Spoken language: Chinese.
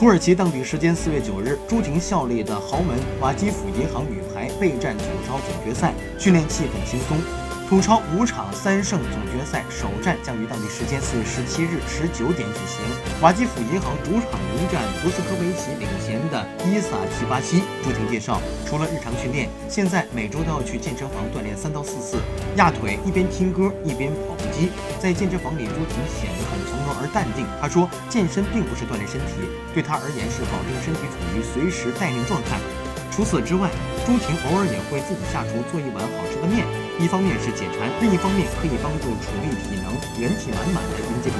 土耳其当地时间四月九日，朱婷效力的豪门瓦基辅银行女排备战土超总决赛，训练气氛轻松。土超五场三胜总决赛首战将于当地时间四月十七日十九点举行。瓦基辅银行主场迎战博斯科维奇领衔的伊萨奇巴西。朱婷介绍，除了日常训练，现在每周都要去健身房锻炼三到四次压腿，一边听歌一边跑步机。在健身房里，朱婷显得很从容而淡定。她说，健身并不是锻炼身体，对她而言是保证身体处于随时待命状态。除此之外，朱婷偶尔也会自己下厨做一碗好吃的面。一方面是解馋，另一方面可以帮助储备体能，元气满满的迎接比。